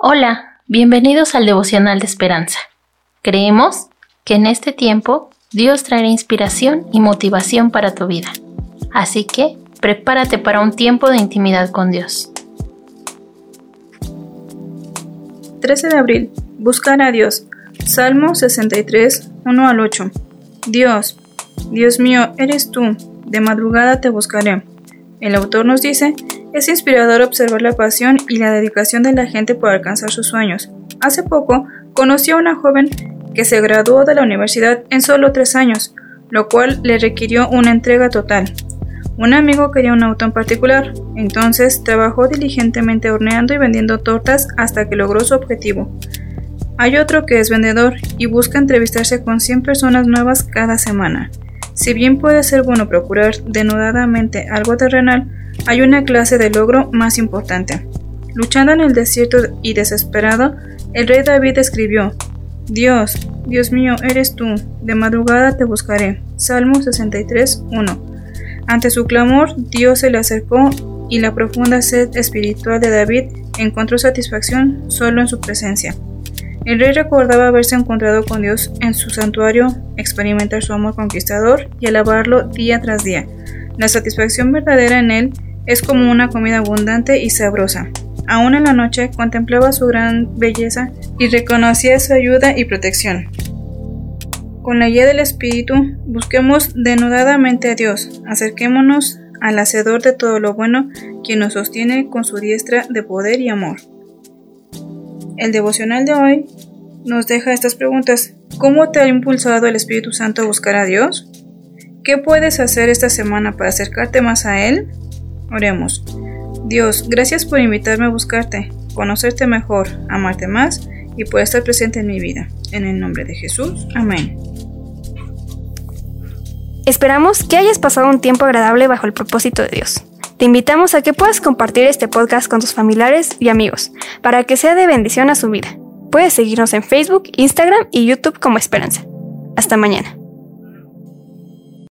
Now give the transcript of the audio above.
Hola, bienvenidos al devocional de esperanza. Creemos que en este tiempo Dios traerá inspiración y motivación para tu vida. Así que prepárate para un tiempo de intimidad con Dios. 13 de abril. Buscar a Dios. Salmo 63, 1 al 8. Dios, Dios mío, eres tú, de madrugada te buscaré. El autor nos dice, es inspirador observar la pasión y la dedicación de la gente por alcanzar sus sueños. Hace poco conocí a una joven que se graduó de la universidad en solo tres años, lo cual le requirió una entrega total. Un amigo quería un auto en particular, entonces trabajó diligentemente horneando y vendiendo tortas hasta que logró su objetivo. Hay otro que es vendedor y busca entrevistarse con 100 personas nuevas cada semana. Si bien puede ser bueno procurar denudadamente algo terrenal, hay una clase de logro más importante. Luchando en el desierto y desesperado, el rey David escribió, Dios, Dios mío, eres tú, de madrugada te buscaré. Salmo 63, 1. Ante su clamor, Dios se le acercó y la profunda sed espiritual de David encontró satisfacción solo en su presencia. El rey recordaba haberse encontrado con Dios en su santuario, experimentar su amor conquistador y alabarlo día tras día. La satisfacción verdadera en él es como una comida abundante y sabrosa. Aún en la noche contemplaba su gran belleza y reconocía su ayuda y protección. Con la guía del Espíritu, busquemos denudadamente a Dios, acerquémonos al Hacedor de todo lo bueno, quien nos sostiene con su diestra de poder y amor. El devocional de hoy nos deja estas preguntas. ¿Cómo te ha impulsado el Espíritu Santo a buscar a Dios? ¿Qué puedes hacer esta semana para acercarte más a Él? Oremos. Dios, gracias por invitarme a buscarte, conocerte mejor, amarte más y por estar presente en mi vida. En el nombre de Jesús. Amén. Esperamos que hayas pasado un tiempo agradable bajo el propósito de Dios. Te invitamos a que puedas compartir este podcast con tus familiares y amigos, para que sea de bendición a su vida. Puedes seguirnos en Facebook, Instagram y YouTube como Esperanza. Hasta mañana.